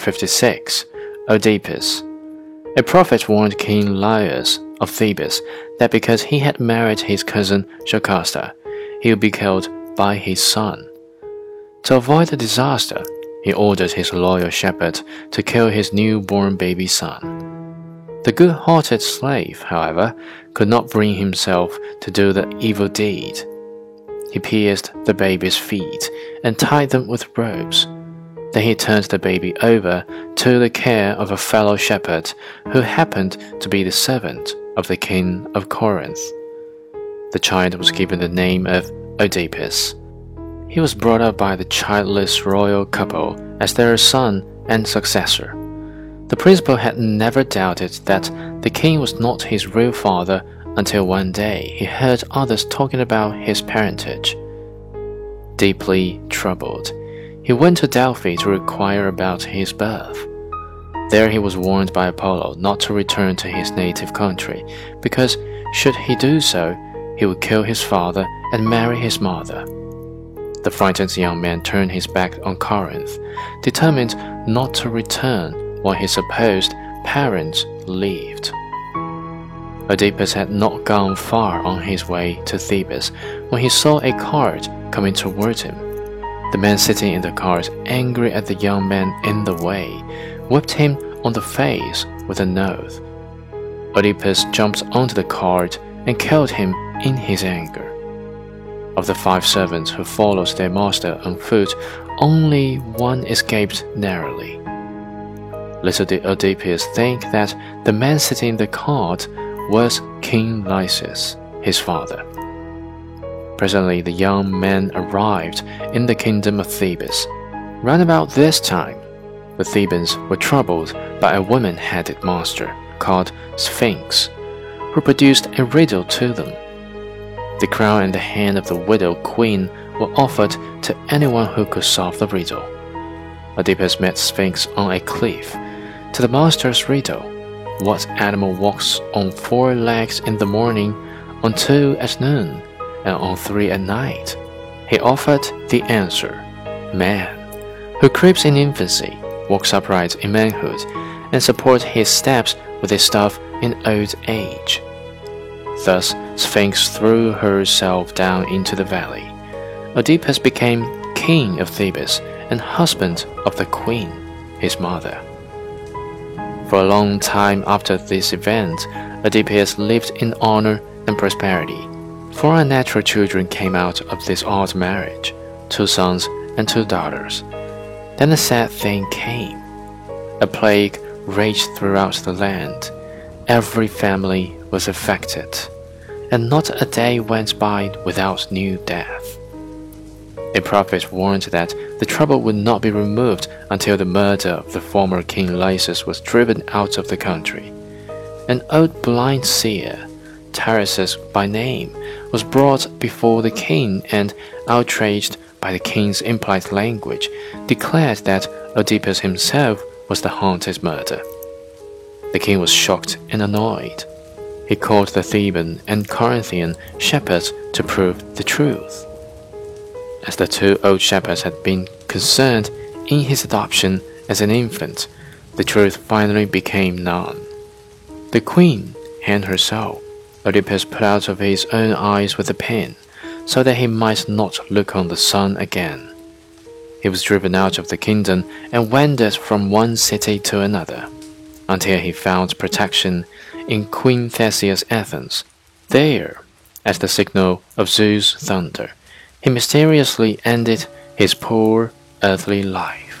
56. Oedipus. A prophet warned King Laius of Thebes that because he had married his cousin Jocasta, he would be killed by his son. To avoid the disaster, he ordered his loyal shepherd to kill his newborn baby son. The good hearted slave, however, could not bring himself to do the evil deed. He pierced the baby's feet and tied them with ropes. Then he turned the baby over to the care of a fellow shepherd who happened to be the servant of the king of Corinth. The child was given the name of Oedipus. He was brought up by the childless royal couple as their son and successor. The principal had never doubted that the king was not his real father until one day he heard others talking about his parentage. Deeply troubled, he went to Delphi to inquire about his birth. There he was warned by Apollo not to return to his native country, because should he do so, he would kill his father and marry his mother. The frightened young man turned his back on Corinth, determined not to return while his supposed parents lived. Oedipus had not gone far on his way to Thebes when he saw a cart coming towards him. The man sitting in the cart, angry at the young man in the way, whipped him on the face with an oath. Oedipus jumped onto the cart and killed him in his anger. Of the five servants who followed their master on foot, only one escaped narrowly. Little did Oedipus think that the man sitting in the cart was King Laius, his father. Presently, the young man arrived in the kingdom of Thebes. Round about this time, the Thebans were troubled by a woman headed monster called Sphinx, who produced a riddle to them. The crown and the hand of the widowed queen were offered to anyone who could solve the riddle. Oedipus met Sphinx on a cliff to the monster's riddle. What animal walks on four legs in the morning, on two at noon, and on three at night? He offered the answer Man, who creeps in infancy, walks upright in manhood, and supports his steps with his staff in old age. Thus, Sphinx threw herself down into the valley. Oedipus became king of Thebes and husband of the queen, his mother. For a long time after this event, Oedipus lived in honor and prosperity. Four unnatural children came out of this odd marriage two sons and two daughters. Then a sad thing came. A plague raged throughout the land. Every family was affected, and not a day went by without new death. A prophet warned that the trouble would not be removed until the murder of the former king Laius was driven out of the country. An old blind seer, Tiresias by name, was brought before the king and, outraged by the king's impolite language, declared that Oedipus himself was the haunted murderer. The king was shocked and annoyed. He called the Theban and Corinthian shepherds to prove the truth as the two old shepherds had been concerned in his adoption as an infant, the truth finally became known. The queen hanged herself. Oedipus put out of his own eyes with a pin, so that he might not look on the sun again. He was driven out of the kingdom and wandered from one city to another, until he found protection in Queen Theseus's Athens. There, at the signal of Zeus' thunder, he mysteriously ended his poor earthly life.